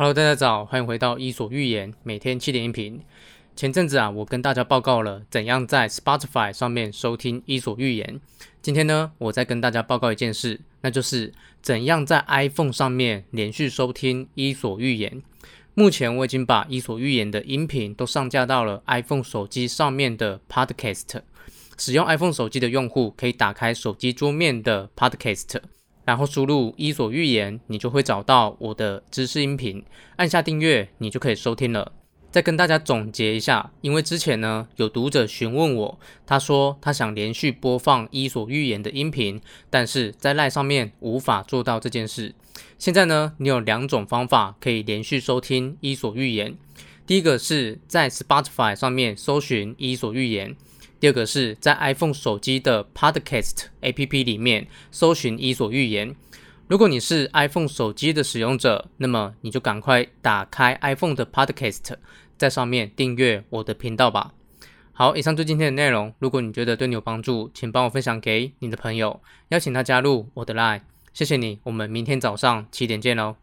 Hello，大家早，欢迎回到伊索寓言，每天七点音频。前阵子啊，我跟大家报告了怎样在 Spotify 上面收听伊索寓言。今天呢，我再跟大家报告一件事，那就是怎样在 iPhone 上面连续收听伊索寓言。目前我已经把伊索寓言的音频都上架到了 iPhone 手机上面的 Podcast。使用 iPhone 手机的用户可以打开手机桌面的 Podcast。然后输入“伊索寓言”，你就会找到我的知识音频，按下订阅，你就可以收听了。再跟大家总结一下，因为之前呢有读者询问我，他说他想连续播放《伊索寓言》的音频，但是在 LINE 上面无法做到这件事。现在呢，你有两种方法可以连续收听《伊索寓言》，第一个是在 Spotify 上面搜寻《伊索寓言》。第二个是在 iPhone 手机的 Podcast APP 里面搜寻《伊索寓言》。如果你是 iPhone 手机的使用者，那么你就赶快打开 iPhone 的 Podcast，在上面订阅我的频道吧。好，以上就今天的内容。如果你觉得对你有帮助，请帮我分享给你的朋友，邀请他加入我的 Line。谢谢你，我们明天早上七点见喽。